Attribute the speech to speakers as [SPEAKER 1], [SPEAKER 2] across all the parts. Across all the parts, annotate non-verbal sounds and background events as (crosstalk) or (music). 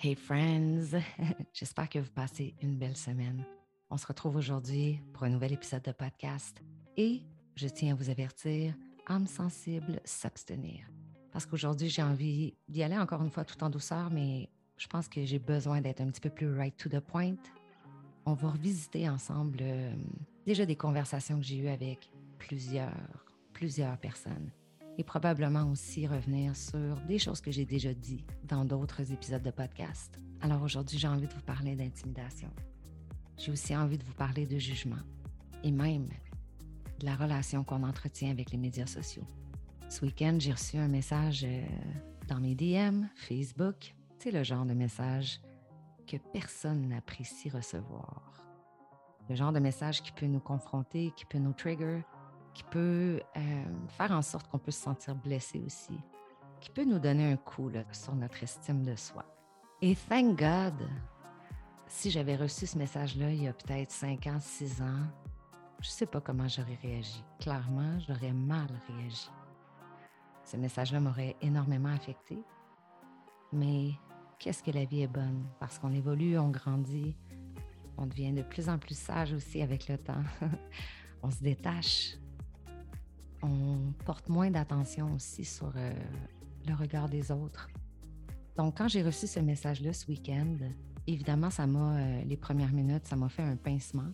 [SPEAKER 1] Hey friends, (laughs) j'espère que vous passez une belle semaine. On se retrouve aujourd'hui pour un nouvel épisode de podcast et je tiens à vous avertir, âme sensible, s'abstenir. Parce qu'aujourd'hui, j'ai envie d'y aller encore une fois tout en douceur, mais je pense que j'ai besoin d'être un petit peu plus right to the point. On va revisiter ensemble euh, déjà des conversations que j'ai eues avec plusieurs, plusieurs personnes et probablement aussi revenir sur des choses que j'ai déjà dit dans d'autres épisodes de podcast. Alors aujourd'hui, j'ai envie de vous parler d'intimidation. J'ai aussi envie de vous parler de jugement et même de la relation qu'on entretient avec les médias sociaux. Ce week-end, j'ai reçu un message euh, dans mes DM, Facebook. C'est le genre de message que personne n'apprécie recevoir. Le genre de message qui peut nous confronter, qui peut nous trigger, qui peut euh, faire en sorte qu'on peut se sentir blessé aussi, qui peut nous donner un coup sur notre estime de soi. Et thank God, si j'avais reçu ce message-là il y a peut-être 5 ans, 6 ans, je ne sais pas comment j'aurais réagi. Clairement, j'aurais mal réagi. Ce message-là m'aurait énormément affecté. Mais qu'est-ce que la vie est bonne? Parce qu'on évolue, on grandit, on devient de plus en plus sage aussi avec le temps. (laughs) on se détache on porte moins d'attention aussi sur euh, le regard des autres. Donc, quand j'ai reçu ce message-là ce week-end, évidemment, ça m'a, euh, les premières minutes, ça m'a fait un pincement.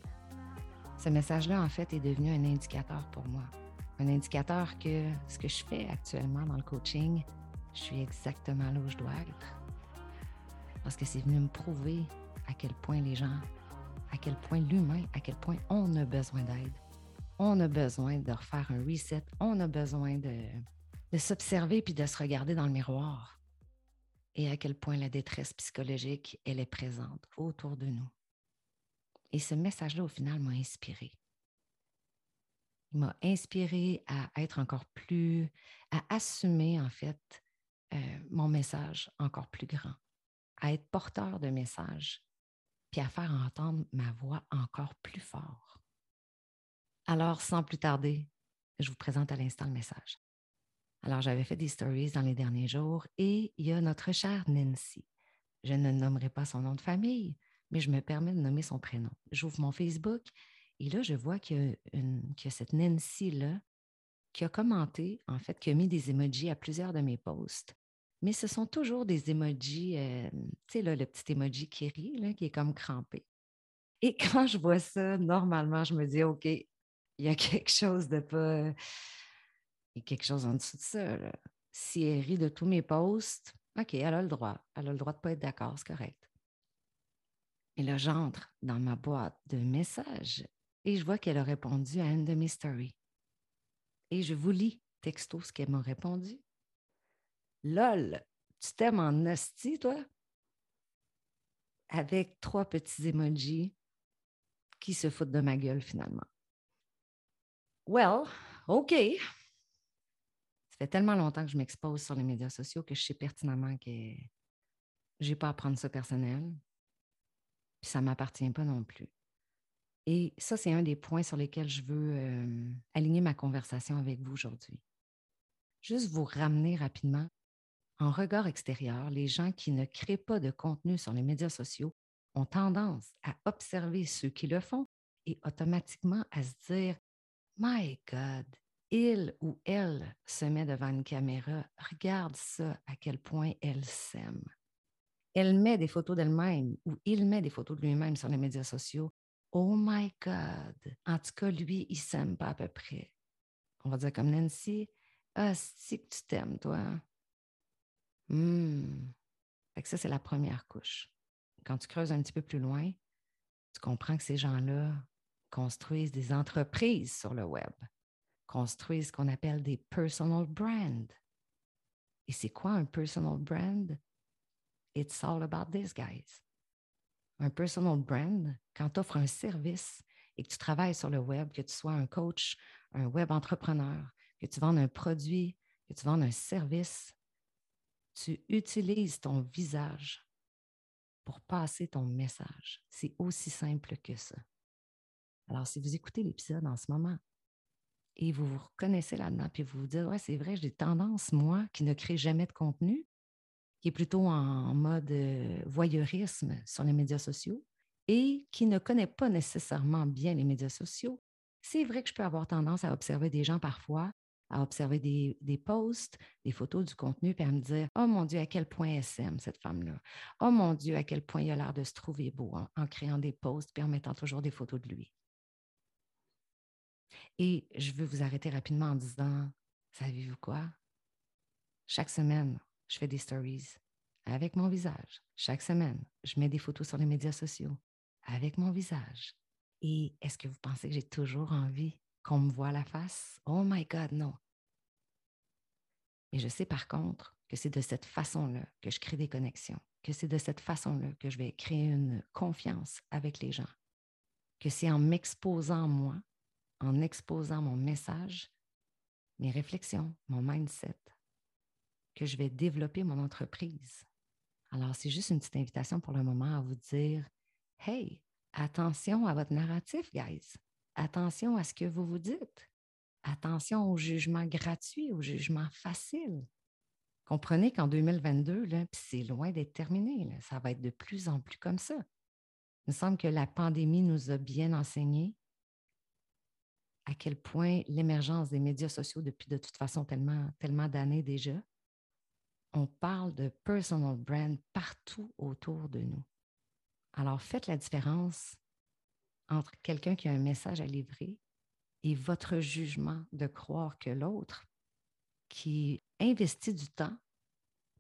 [SPEAKER 1] Ce message-là, en fait, est devenu un indicateur pour moi. Un indicateur que ce que je fais actuellement dans le coaching, je suis exactement là où je dois être. Parce que c'est venu me prouver à quel point les gens, à quel point l'humain, à quel point on a besoin d'aide on a besoin de refaire un reset, on a besoin de, s'observer puis de se regarder dans le miroir. Et à quel point la détresse psychologique, elle est présente autour de nous. Et ce message-là, au final, m'a inspiré. Il m'a inspiré à être encore plus, à assumer en fait euh, mon message encore plus grand, à être porteur de message, puis à faire entendre ma voix encore plus fort. Alors, sans plus tarder, je vous présente à l'instant le message. Alors, j'avais fait des stories dans les derniers jours et il y a notre chère Nancy. Je ne nommerai pas son nom de famille, mais je me permets de nommer son prénom. J'ouvre mon Facebook et là, je vois qu'il y a, cette Nancy-là qui a commenté, en fait, qui a mis des emojis à plusieurs de mes posts. Mais ce sont toujours des emojis, euh, tu sais, le petit emoji qui rit, qui est comme crampé. Et (laughs) quand je vois ça, normalement, je me dis, OK, il y a (laughs) quelque chose de pas. Il y a quelque chose en dessous de ça. Si elle rit de tous mes posts, OK, elle a le droit. Elle a le droit de ne pas être d'accord, c'est correct. Et là, j'entre dans ma boîte de messages et je vois qu'elle a répondu à une de mes stories. Et je vous lis texto ce qu'elle m'a répondu. Lol, tu t'aimes en hostie, toi? Avec trois petits emojis qui se foutent de ma gueule finalement. Well, OK. Ça fait tellement longtemps que je m'expose sur les médias sociaux que je sais pertinemment que je n'ai pas à prendre ça personnel. Puis ça ne m'appartient pas non plus. Et ça, c'est un des points sur lesquels je veux euh, aligner ma conversation avec vous aujourd'hui. Juste vous ramener rapidement. En regard extérieur, les gens qui ne créent pas de contenu sur les médias sociaux ont tendance à observer ceux qui le font et automatiquement à se dire My God, il ou elle se met devant une caméra, regarde ça, à quel point elle s'aime. Elle met des photos d'elle-même ou il met des photos de lui-même sur les médias sociaux. Oh my God! En tout cas, lui, il s'aime pas à peu près. On va dire comme Nancy, ah, si que tu t'aimes, toi. Hum. ça, c'est la première couche. Quand tu creuses un petit peu plus loin, tu comprends que ces gens-là construisent des entreprises sur le web, construisent ce qu'on appelle des personal brands. Et c'est quoi un personal brand? It's all about this, guys. Un personal brand, quand tu offres un service et que tu travailles sur le web, que tu sois un coach, un web entrepreneur, que tu vendes un produit, que tu vendes un service, tu utilises ton visage pour passer ton message. C'est aussi simple que ça. Alors, si vous écoutez l'épisode en ce moment et vous vous reconnaissez là-dedans, puis vous vous dites, ouais, c'est vrai, j'ai tendance, moi, qui ne crée jamais de contenu, qui est plutôt en mode euh, voyeurisme sur les médias sociaux et qui ne connaît pas nécessairement bien les médias sociaux, c'est vrai que je peux avoir tendance à observer des gens parfois, à observer des, des posts, des photos, du contenu, puis à me dire Oh mon Dieu, à quel point elle s'aime, cette femme-là. Oh mon Dieu, à quel point il a l'air de se trouver beau en, en créant des posts puis en mettant toujours des photos de lui. Et je veux vous arrêter rapidement en disant Savez-vous quoi? Chaque semaine, je fais des stories avec mon visage. Chaque semaine, je mets des photos sur les médias sociaux avec mon visage. Et est-ce que vous pensez que j'ai toujours envie qu'on me voit la face? Oh my God, non. Mais je sais par contre que c'est de cette façon-là que je crée des connexions, que c'est de cette façon-là que je vais créer une confiance avec les gens, que c'est en m'exposant moi, en exposant mon message, mes réflexions, mon mindset, que je vais développer mon entreprise. Alors, c'est juste une petite invitation pour le moment à vous dire, hey, attention à votre narratif, guys. Attention à ce que vous vous dites. Attention au jugement gratuit, au jugement facile. Comprenez qu'en 2022, c'est loin d'être terminé. ça va être de plus en plus comme ça. Il me semble que la pandémie nous a bien enseigné à quel point l'émergence des médias sociaux depuis de toute façon tellement, d'années déjà, on parle de personal brand partout autour de nous. Alors faites la différence entre quelqu'un qui a un message à livrer et votre jugement de croire que l'autre qui investit du temps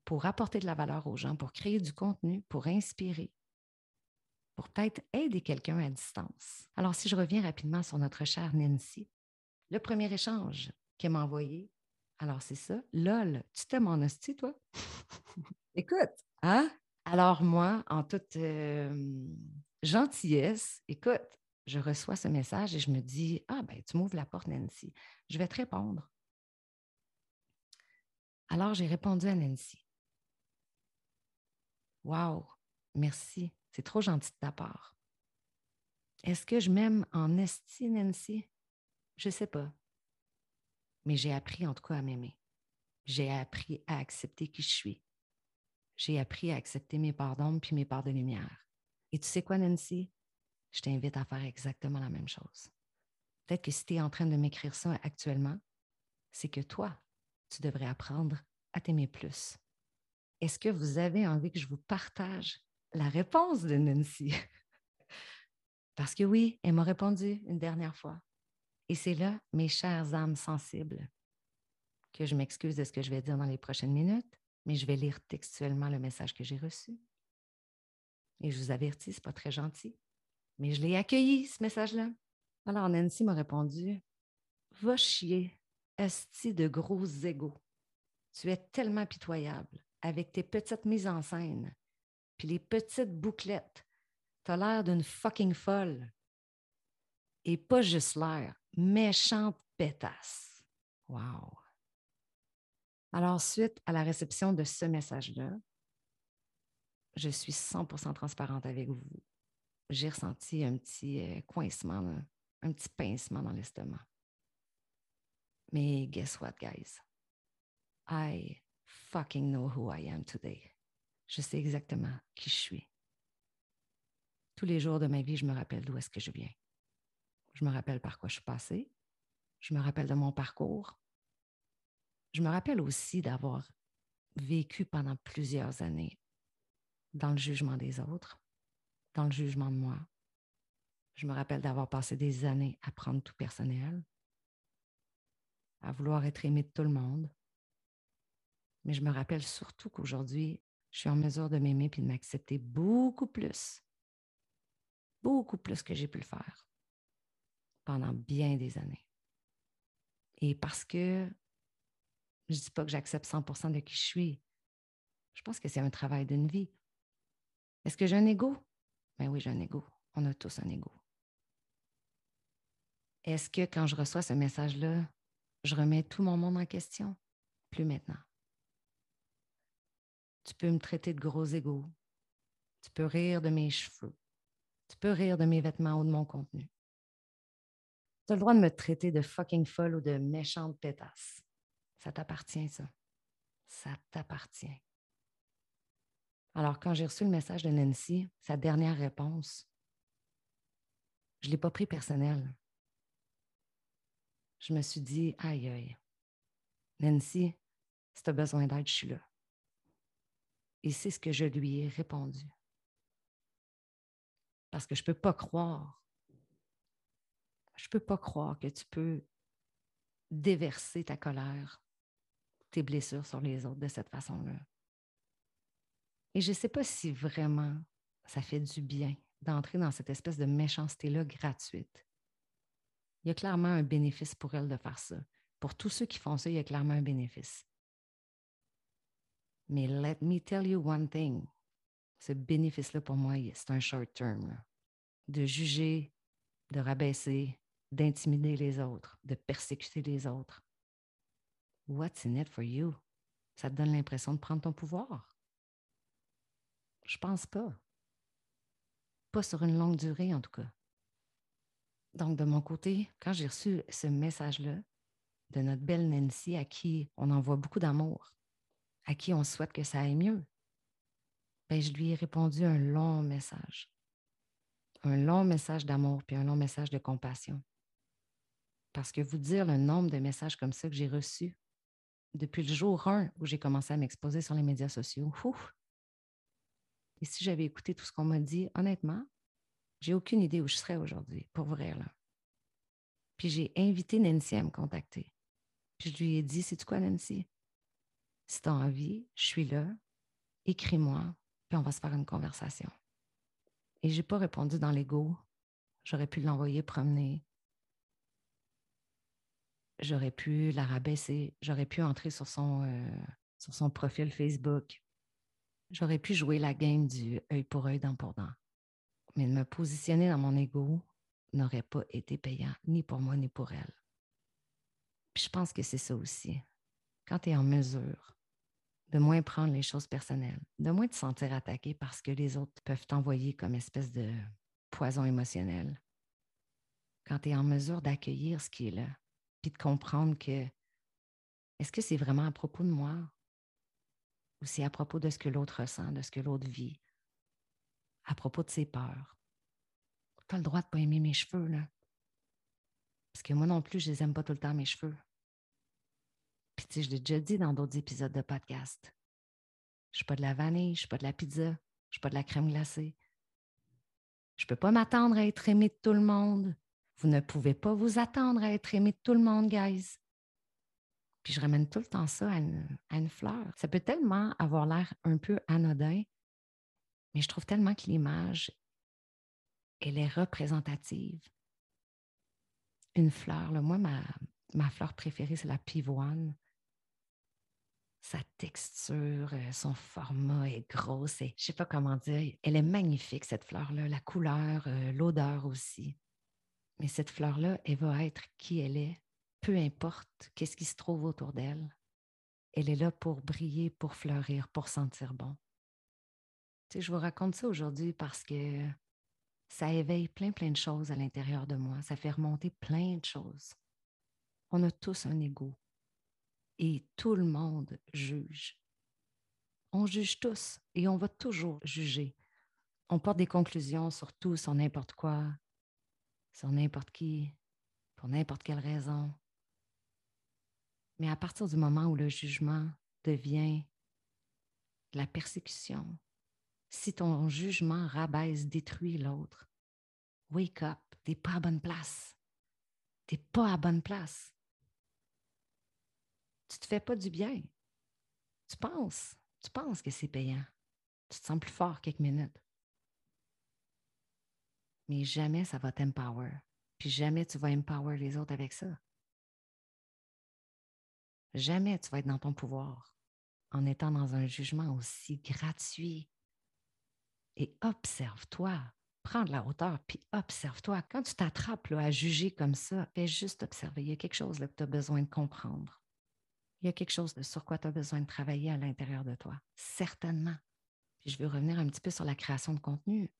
[SPEAKER 1] pour apporter de la valeur aux gens, pour créer du contenu, pour inspirer, pour peut-être aider quelqu'un à distance. Alors, si je reviens rapidement sur notre chère Nancy, le premier échange qu'elle m'a envoyé, alors c'est ça, lol, tu t'aimes en hostie, toi? (laughs) Écoute, hein? Alors moi, en toute gentillesse, écoute, je reçois ce message et je me dis, ah ben, tu m'ouvres la porte, Nancy. Je vais te répondre. Alors j'ai répondu à Nancy. Wow, merci. C'est trop gentil de ta part. Est-ce que je m'aime en esti, Nancy? Je ne sais pas. Mais j'ai appris en tout cas à m'aimer. J'ai appris à accepter qui je suis. J'ai appris à accepter mes parts d'ombre puis mes parts de lumière. Et tu sais quoi, Nancy? Je t'invite à faire exactement la même chose. Peut-être que si tu es en train de m'écrire ça actuellement, c'est que toi, tu devrais apprendre à t'aimer plus. Est-ce que vous avez envie que je vous partage la réponse de Nancy. (laughs) Parce que oui, elle m'a répondu une dernière fois. Et c'est là, mes chères âmes sensibles, que je m'excuse de ce que je vais dire dans les prochaines minutes, mais je vais lire textuellement le message que j'ai reçu. Et je vous avertis, ce n'est pas très gentil, mais je l'ai accueilli, ce message-là. Alors Nancy m'a répondu Va chier, esti de gros égaux. Tu es tellement pitoyable avec tes petites mises en scène, puis les petites bouclettes. T'as l'air d'une fucking folle. Et pas juste l'air, méchante pétasse. Wow. Alors, suite à la réception de ce message-là, je suis 100% transparente avec vous. J'ai ressenti un petit euh, coincement, un petit pincement dans l'estomac. Mais guess what, guys? I fucking know who I am today. Je sais exactement qui je suis. Tous les jours de ma vie, je me rappelle d'où est-ce que je viens. Je me rappelle par quoi je suis passée. Je me rappelle de mon parcours. Je me rappelle aussi d'avoir vécu pendant plusieurs années dans le jugement des autres, dans le jugement de moi. Je me rappelle d'avoir passé des années à prendre tout personnel, à vouloir être aimé de tout le monde. Mais je me rappelle surtout qu'aujourd'hui, je suis en mesure de m'aimer et de m'accepter beaucoup plus, beaucoup plus que j'ai pu le faire pendant bien des années. Et parce que je ne dis pas que j'accepte 100% de qui je suis, je pense que c'est un travail d'une vie. Est-ce que j'ai un ego? Ben oui, j'ai un ego. On a tous un ego. Est-ce que quand je reçois ce message-là, je remets tout mon monde en question? Plus maintenant. Tu peux me traiter de gros égaux. Tu peux rire de mes cheveux. Tu peux rire de mes vêtements ou de mon contenu. Tu as le droit de me traiter de fucking folle ou de méchante pétasse. Ça t'appartient, ça. Ça t'appartient. Alors, quand j'ai reçu le message de Nancy, sa dernière réponse, je ne l'ai pas pris personnel. Je me suis dit, aïe, aïe, Nancy, si tu as besoin d'aide, je suis là. Et c'est ce que je lui ai répondu. Parce que je ne peux pas croire, je ne peux pas croire que tu peux déverser ta colère, tes blessures sur les autres de cette façon-là. Et je ne sais pas si vraiment ça fait du bien d'entrer dans cette espèce de méchanceté-là gratuite. Il y a clairement un bénéfice pour elle de faire ça. Pour tous ceux qui font ça, il y a clairement un bénéfice. Mais let me tell you one thing. Ce bénéfice-là, pour moi, c'est un short term. De juger, de rabaisser, d'intimider les autres, de persécuter les autres. What's in it for you? Ça te donne l'impression de prendre ton pouvoir? Je pense pas. Pas sur une longue durée, en tout cas. Donc, de mon côté, quand j'ai reçu ce message-là de notre belle Nancy, à qui on envoie beaucoup d'amour, à qui on souhaite que ça aille mieux, ben, je lui ai répondu un long message. Un long message d'amour, puis un long message de compassion. Parce que vous dire le nombre de messages comme ça que j'ai reçus depuis le jour 1 où j'ai commencé à m'exposer sur les médias sociaux, ouf, et si j'avais écouté tout ce qu'on m'a dit, honnêtement, j'ai aucune idée où je serais aujourd'hui, pour vrai. Là. Puis j'ai invité Nancy à me contacter. Puis je lui ai dit, c'est quoi, Nancy? Si tu as envie, je suis là, écris-moi, puis on va se faire une conversation. Et je n'ai pas répondu dans l'ego. J'aurais pu l'envoyer promener. J'aurais pu la rabaisser. J'aurais pu entrer sur son, euh, sur son profil Facebook. J'aurais pu jouer la game du œil pour œil, dent pour dent. Mais de me positionner dans mon ego n'aurait pas été payant, ni pour moi, ni pour elle. Puis je pense que c'est ça aussi. Quand tu es en mesure de moins prendre les choses personnelles, de moins te sentir attaqué parce que les autres peuvent t'envoyer comme espèce de poison émotionnel. Quand tu es en mesure d'accueillir ce qui est là, puis de comprendre que est-ce que c'est vraiment à propos de moi ou c'est à propos de ce que l'autre ressent, de ce que l'autre vit, à propos de ses peurs. Tu as le droit de ne pas aimer mes cheveux, là. Parce que moi non plus, je les aime pas tout le temps, mes cheveux. Je l'ai déjà dit dans d'autres épisodes de podcast. Je suis pas de la vanille, je suis pas de la pizza, je suis pas de la crème glacée. Je peux pas m'attendre à être aimé de tout le monde. Vous ne pouvez pas vous attendre à être aimé de tout le monde, guys. Puis je ramène tout le temps ça à une, fleur. Ça peut tellement avoir l'air un peu anodin, mais je trouve tellement que l'image, elle est représentative. Une fleur, moi, ma fleur préférée, c'est la pivoine. Sa texture, euh, son format est gros. Je ne sais pas comment dire. Elle est magnifique, cette fleur-là. La couleur, euh, l'odeur aussi. Mais cette fleur-là, elle va être qui elle est peu importe qu'est-ce qui se trouve autour d'elle, elle est là pour briller, pour fleurir, pour sentir bon. Je vous raconte ça aujourd'hui parce que ça éveille plein, plein de choses à l'intérieur de moi. Ça fait remonter plein de choses. On a tous un ego et tout le monde juge. On juge tous et on va toujours juger. On porte des conclusions sur tout, sur n'importe quoi, sur n'importe qui, pour n'importe quelle raison. Mais à partir du moment où le jugement devient la persécution, si ton jugement rabaisse, détruit l'autre, wake up, t'es pas à bonne place. T'es pas à bonne place. Tu te fais pas du bien. Tu penses, tu penses que c'est payant. Tu te sens plus fort quelques minutes. Mais jamais ça va t'empower. Puis jamais tu vas empower les autres avec ça. Jamais tu vas être dans ton pouvoir en étant dans un jugement aussi gratuit. Et observe-toi. Prends de la hauteur, puis observe-toi. Quand tu t'attrapes à juger comme ça, fais juste observer. Il y a quelque chose que tu as besoin de comprendre. Il y a quelque chose sur quoi tu as besoin de travailler à l'intérieur de toi. Certainement. Puis je veux revenir un petit peu sur la création de contenu.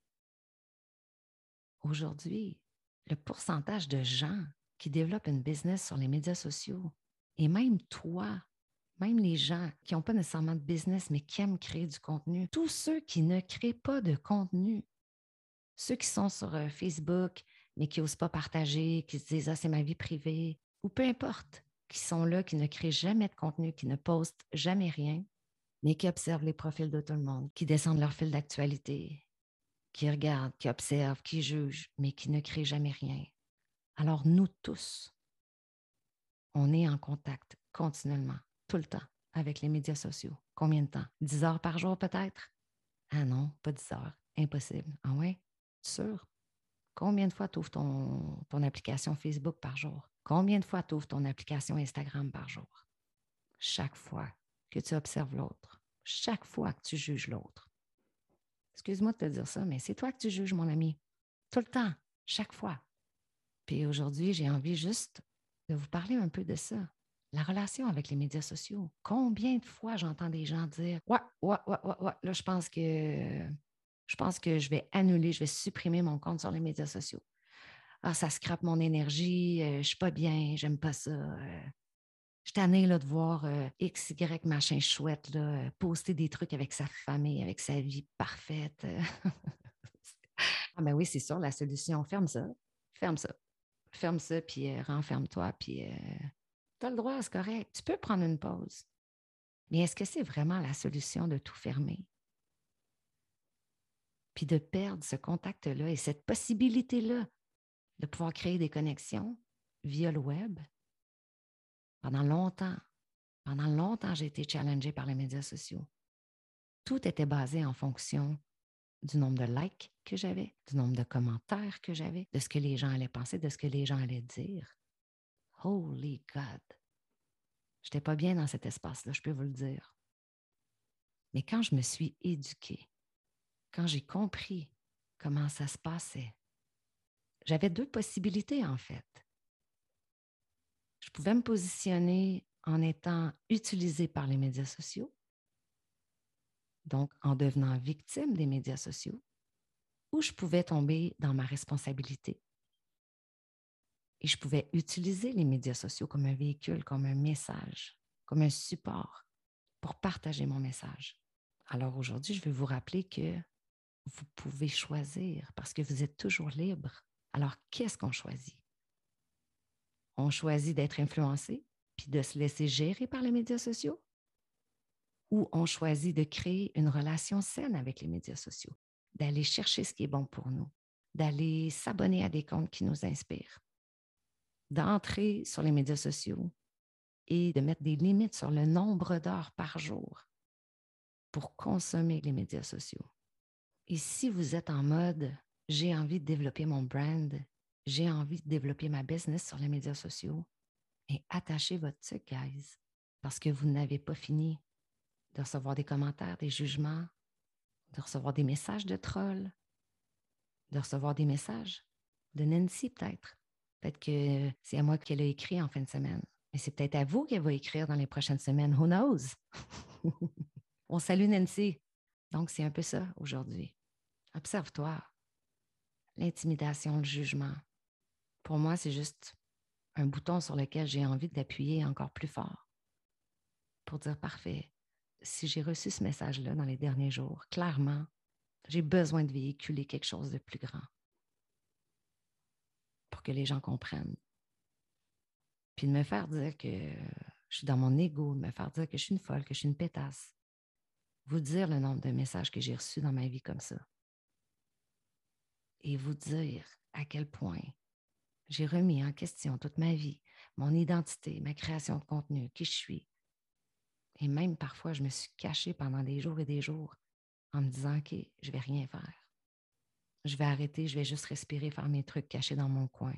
[SPEAKER 1] Aujourd'hui, le pourcentage de gens qui développent une business sur les médias sociaux et même toi, même les gens qui n'ont pas nécessairement de business, mais qui aiment créer du contenu, tous ceux qui ne créent pas de contenu, ceux qui sont sur euh, Facebook, mais qui n'osent pas partager, qui se disent Ah, c'est ma vie privée, ou peu importe, qui sont là, qui ne créent jamais de contenu, qui ne postent jamais rien, mais qui observent les profils de tout le monde, qui descendent leur fil d'actualité, qui regardent, qui observent, qui jugent, mais qui ne créent jamais rien. Alors nous tous, on est en contact continuellement, tout le temps, avec les médias sociaux. Combien de temps? 10 heures par jour peut-être? Ah non, pas 10 heures. Impossible. Ah ouais? Sûr? Combien de fois tu ouvres ton, ton application Facebook par jour? Combien de fois tu ouvres ton application Instagram par jour? Chaque fois que tu observes l'autre, chaque fois que tu juges l'autre. Excuse-moi de te dire ça, mais c'est toi que tu juges, mon ami. Tout le temps, chaque fois. Puis aujourd'hui, j'ai envie juste de vous parler un peu de ça. La relation avec les médias sociaux. Combien de fois j'entends des gens dire Ouais, ouais, ouais, ouais, ouais, là, je pense que je pense que je vais annuler, je vais supprimer mon compte sur les médias sociaux. Ah, ça scrape mon énergie, je euh, je suis pas bien, j'aime pas ça. Euh. je suis là, de voir euh, X, Y, machin chouette, là, poster des trucs avec sa famille, avec sa vie parfaite. (laughs) ah, ben oui, c'est sûr, la solution, ferme ça, ferme ça ferme ça, puis euh, renferme-toi, puis euh, tu as le droit, c'est correct. Tu peux prendre une pause. Mais est-ce que c'est vraiment la solution de tout fermer? Puis de perdre ce contact-là et cette possibilité-là de pouvoir créer des connexions via le web. Pendant longtemps, pendant longtemps, j'ai été challengée par les médias sociaux. Tout était basé en fonction du nombre de likes que j'avais, du nombre de commentaires que j'avais, de ce que les gens allaient penser, de ce que les gens allaient dire. Holy God! Je n'étais pas bien dans cet espace-là, je peux vous le dire. Mais quand je me suis éduquée, quand j'ai compris comment ça se passait, j'avais deux possibilités en fait. Je pouvais me positionner en étant utilisée par les médias sociaux donc en devenant victime des médias sociaux, où je pouvais tomber dans ma responsabilité. Et je pouvais utiliser les médias sociaux comme un véhicule, comme un message, comme un support pour partager mon message. Alors aujourd'hui, je vais vous rappeler que vous pouvez choisir parce que vous êtes toujours libre. Alors, qu'est-ce qu'on choisit? On choisit d'être influencé puis de se laisser gérer par les médias sociaux? Où on choisit de créer une relation saine avec les médias sociaux, d'aller chercher ce qui est bon pour nous, d'aller s'abonner à des comptes qui nous inspirent, d'entrer sur les médias sociaux et de mettre des limites sur le nombre d'heures par jour pour consommer les médias sociaux? Et si vous êtes en mode j'ai envie de développer mon brand, j'ai envie de développer ma business sur les médias sociaux, et attachez votre truc, guys, parce que vous n'avez pas fini de recevoir des commentaires, des jugements, de recevoir des messages de trolls, de recevoir des messages de Nancy peut-être. Peut-être que c'est à moi qu'elle a écrit en fin de semaine. Mais c'est peut-être à vous qu'elle va écrire dans les prochaines semaines. Who knows? (laughs) On salue Nancy. Donc, c'est un peu ça aujourd'hui. Observe-toi. L'intimidation, le jugement. Pour moi, c'est juste un bouton sur lequel j'ai envie d'appuyer encore plus fort pour dire parfait, si j'ai reçu ce message-là dans les derniers jours, clairement, j'ai besoin de véhiculer quelque chose de plus grand pour que les gens comprennent. Puis de me faire dire que je suis dans mon ego, de me faire dire que je suis une folle, que je suis une pétasse. Vous dire le nombre de messages que j'ai reçus dans ma vie comme ça. Et vous dire à quel point j'ai remis en question toute ma vie, mon identité, ma création de contenu, qui je suis, et même parfois, je me suis cachée pendant des jours et des jours en me disant, OK, je ne vais rien faire. Je vais arrêter, je vais juste respirer, faire mes trucs cachés dans mon coin.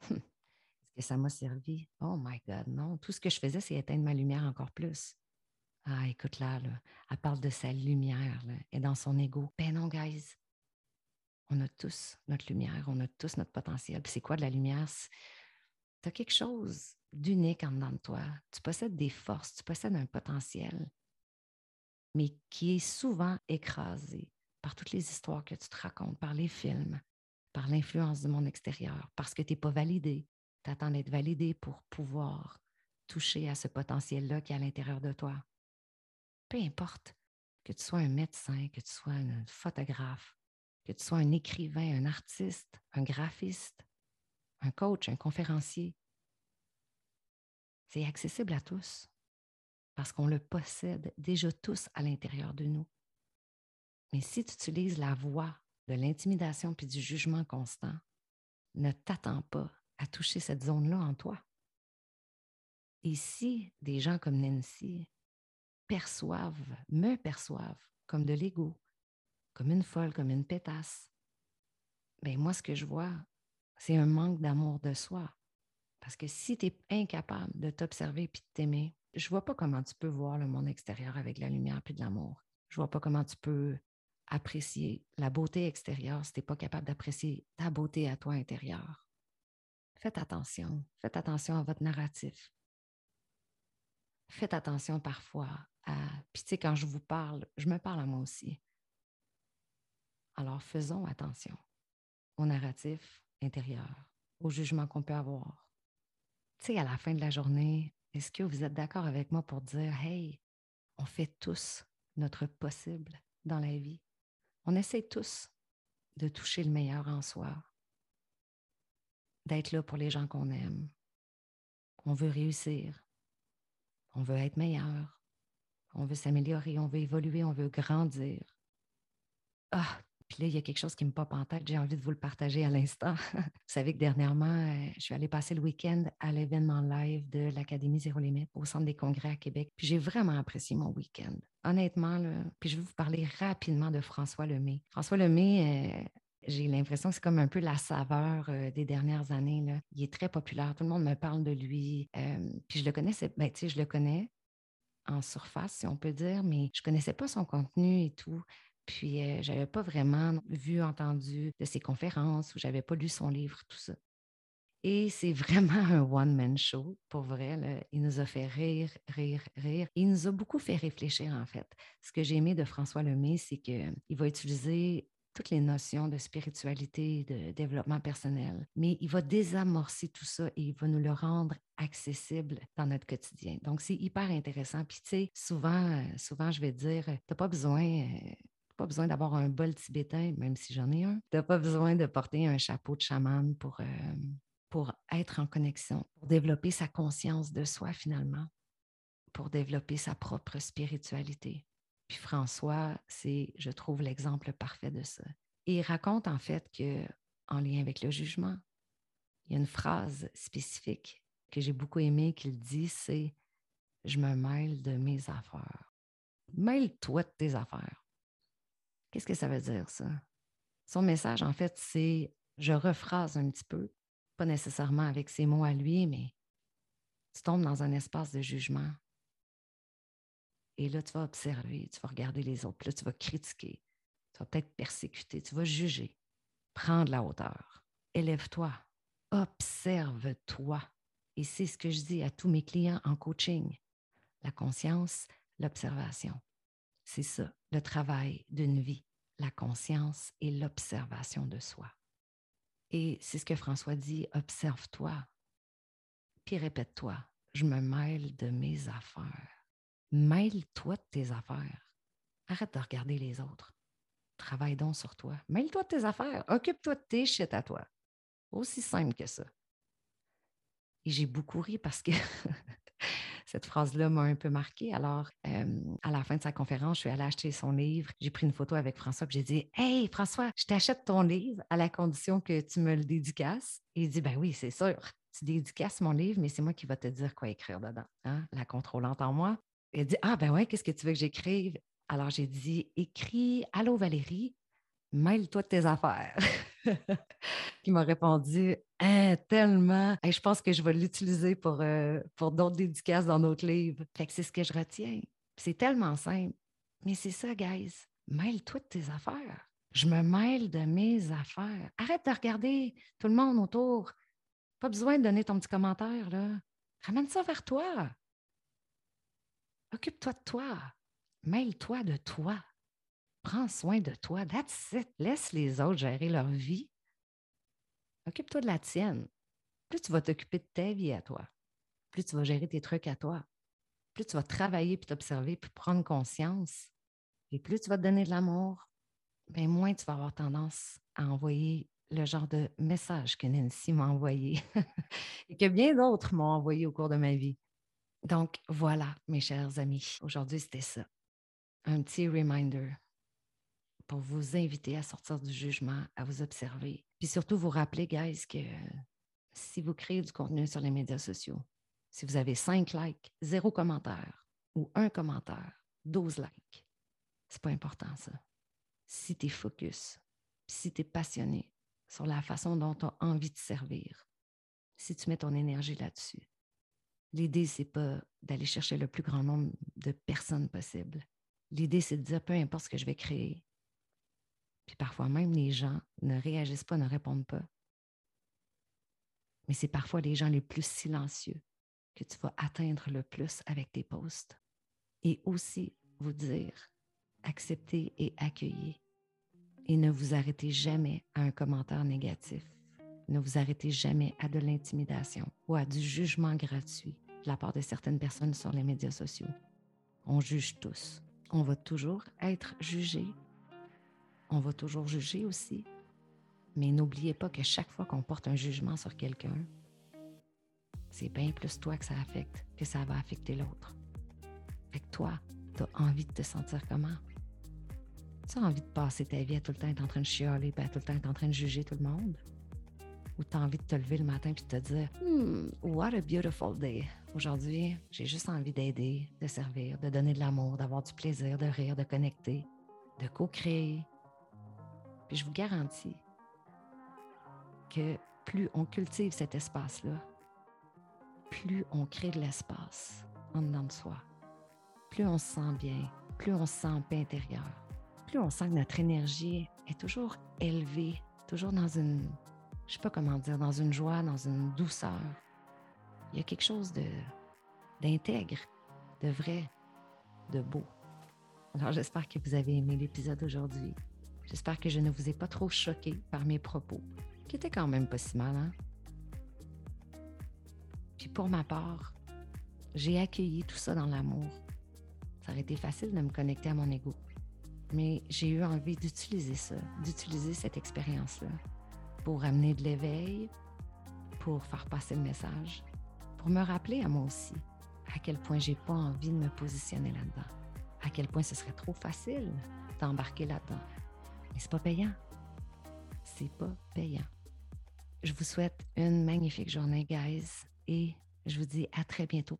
[SPEAKER 1] (laughs) Est-ce que ça m'a servi? Oh my God, non. Tout ce que je faisais, c'est éteindre ma lumière encore plus. Ah, écoute là, elle parle de sa lumière et dans son ego. Ben non, guys. On a tous notre lumière, on a tous notre potentiel. Puis c'est quoi de la lumière? Tu as quelque chose d'unique en dedans de toi. Tu possèdes des forces, tu possèdes un potentiel, mais qui est souvent écrasé par toutes les histoires que tu te racontes, par les films, par l'influence du monde extérieur, parce que tu n'es pas validé. Tu attends d'être validé pour pouvoir toucher à ce potentiel-là qui est à l'intérieur de toi. Peu importe que tu sois un médecin, que tu sois un photographe, que tu sois un écrivain, un artiste, un graphiste, un coach, un conférencier. C'est accessible à tous parce qu'on le possède déjà tous à l'intérieur de nous. Mais si tu utilises la voix de l'intimidation puis du jugement constant, ne t'attends pas à toucher cette zone-là en toi. Et si des gens comme Nancy perçoivent, me perçoivent comme de l'ego, comme une folle, comme une pétasse, ben moi, ce que je vois, c'est un manque d'amour de soi. Parce que si tu es incapable de t'observer et de t'aimer, je ne vois pas comment tu peux voir le monde extérieur avec la lumière et de l'amour. Je ne vois pas comment tu peux apprécier la beauté extérieure si tu n'es pas capable d'apprécier ta beauté à toi intérieure. Faites attention, faites attention à votre narratif. Faites attention parfois à... Puis tu sais, quand je vous parle, je me parle à moi aussi. Alors faisons attention au narratif intérieur, au jugement qu'on peut avoir. Tu sais, à la fin de la journée, est-ce que vous êtes d'accord avec moi pour dire, hey, on fait tous notre possible dans la vie? On essaie tous de toucher le meilleur en soi, d'être là pour les gens qu'on aime. On veut réussir, on veut être meilleur, on veut s'améliorer, on veut évoluer, on veut grandir. Ah, il y a quelque chose qui me pop en tête, j'ai envie de vous le partager à l'instant. (laughs) vous savez que dernièrement, euh, je suis allée passer le week-end à l'événement live de l'Académie Zéro Limite au Centre des Congrès à Québec. Puis j'ai vraiment apprécié mon week-end. Honnêtement, là, puis je vais vous parler rapidement de François Lemay. François Lemay, euh, j'ai l'impression que c'est comme un peu la saveur euh, des dernières années. Là. Il est très populaire, tout le monde me parle de lui. puis je le connaissais, ben, je le connais en surface, si on peut dire, mais je ne connaissais pas son contenu et tout. Puis, je n'avais pas vraiment vu, entendu de ses conférences ou j'avais pas lu son livre, tout ça. Et c'est (laughs) vraiment un one-man show, pour vrai. Il nous a fait rire, rire, rire. Il nous a beaucoup fait réfléchir, en fait. Ce que j'ai aimé de François Lemay, c'est qu'il va utiliser toutes les notions de spiritualité, de développement personnel, mais il va désamorcer tout ça et il va nous le rendre accessible dans notre quotidien. Donc, c'est hyper intéressant. Puis, tu sais, souvent, souvent, je vais dire, tu n'as pas besoin pas besoin d'avoir un bol tibétain, même si j'en ai un. Tu n'as pas besoin de porter un chapeau de chaman pour, euh, pour être en connexion, pour développer sa conscience de soi finalement, pour développer sa propre spiritualité. Puis François, c'est, je trouve, l'exemple parfait de ça. Il raconte en fait que, en lien avec le jugement, il y a une phrase spécifique que j'ai beaucoup aimée qu'il dit, c'est Je me mêle de mes affaires. Mêle-toi de tes affaires. Qu'est-ce que ça veut dire, ça? Son message, en fait, c'est, je rephrase un petit peu, pas nécessairement avec ses mots à lui, mais tu tombes dans un espace de jugement. Et là, tu vas observer, tu vas regarder les autres, là, tu vas critiquer, tu vas peut-être persécuter, tu vas juger. Prends de la hauteur, élève-toi, observe-toi. Et c'est ce que je dis à tous mes clients en coaching. La conscience, l'observation. C'est ça, le travail d'une vie, la conscience et l'observation de soi. Et c'est ce que François dit, observe-toi, puis répète-toi, je me mêle de mes affaires. Mêle-toi de tes affaires. Arrête de regarder les autres. Travaille donc sur toi. Mêle-toi de tes affaires. Occupe-toi de tes shit à toi. Aussi simple que ça. Et j'ai beaucoup ri parce que (laughs) cette phrase-là m'a un peu marquée. Alors, à la fin de sa conférence, je suis allée acheter son livre. J'ai pris une photo avec François, puis j'ai dit Hey, François, je t'achète ton livre à la condition que tu me le dédicaces. Et il dit Ben oui, c'est sûr. Tu dédicaces mon livre, mais c'est moi qui vais te dire quoi écrire dedans. Hein, la contrôlante en moi. Elle dit Ah, ben ouais, qu'est-ce que tu veux que j'écrive? Alors, j'ai dit Écris Allô Valérie, mêle-toi de tes affaires. (laughs) qui m'a répondu hein, tellement. je pense que je vais l'utiliser pour, euh, pour d'autres dédicaces dans d'autres livres. Fait que c'est ce que je retiens. C'est tellement simple. Mais c'est ça, guys. Mêle-toi de tes affaires. Je me mêle de mes affaires. Arrête de regarder tout le monde autour. Pas besoin de donner ton petit commentaire, là. Ramène ça vers toi. Occupe-toi de toi. Mêle-toi de toi. Prends soin de toi. That's it. Laisse les autres gérer leur vie. Occupe-toi de la tienne. Plus tu vas t'occuper de ta vie à toi. plus tu vas gérer tes trucs à toi. Plus tu vas travailler, puis t'observer, puis prendre conscience, et plus tu vas te donner de l'amour, bien moins tu vas avoir tendance à envoyer le genre de message que Nancy m'a envoyé (laughs) et que bien d'autres m'ont envoyé au cours de ma vie. Donc voilà, mes chers amis, aujourd'hui c'était ça. Un petit reminder pour vous inviter à sortir du jugement, à vous observer. Puis surtout vous rappeler, guys, que si vous créez du contenu sur les médias sociaux, si vous avez 5 likes, 0 commentaire ou un commentaire, 12 likes, c'est pas important ça. Si tu es focus, si tu es passionné sur la façon dont tu as envie de servir, si tu mets ton énergie là-dessus, l'idée, c'est pas d'aller chercher le plus grand nombre de personnes possible. L'idée, c'est de dire peu importe ce que je vais créer. Puis parfois même, les gens ne réagissent pas, ne répondent pas. Mais c'est parfois les gens les plus silencieux que tu vas atteindre le plus avec tes posts. Et aussi vous dire, accepter et accueillir. Et ne vous arrêtez jamais à un commentaire négatif. Ne vous arrêtez jamais à de l'intimidation ou à du jugement gratuit de la part de certaines personnes sur les médias sociaux. On juge tous. On va toujours être jugé. On va toujours juger aussi. Mais n'oubliez pas que chaque fois qu'on porte un jugement sur quelqu'un, c'est bien plus toi que ça affecte que ça va affecter l'autre. Fait que toi, tu as envie de te sentir comment? Tu as envie de passer ta vie à tout le temps être en train de chialer, puis à tout le temps être en train de juger tout le monde? Ou tu as envie de te lever le matin et de te dire hmm, What a beautiful day. Aujourd'hui, j'ai juste envie d'aider, de servir, de donner de l'amour, d'avoir du plaisir, de rire, de connecter, de co-créer. Je vous garantis que plus on cultive cet espace-là, plus on crée de l'espace en dedans de soi, plus on se sent bien, plus on se sent en paix intérieure, plus on sent que notre énergie est toujours élevée, toujours dans une, je sais pas comment dire, dans une joie, dans une douceur. Il y a quelque chose de d'intègre, de vrai, de beau. Alors j'espère que vous avez aimé l'épisode aujourd'hui. J'espère que je ne vous ai pas trop choqué par mes propos, qui étaient quand même pas si mal, hein? Puis pour ma part, j'ai accueilli tout ça dans l'amour. Ça aurait été facile de me connecter à mon ego. Mais j'ai eu envie d'utiliser ça, d'utiliser cette expérience-là pour amener de l'éveil, pour faire passer le message, pour me rappeler à moi aussi à quel point j'ai pas envie de me positionner là-dedans, à quel point ce serait trop facile d'embarquer là-dedans. Mais c'est pas payant. C'est pas payant. Je vous souhaite une magnifique journée, guys et je vous dis à très bientôt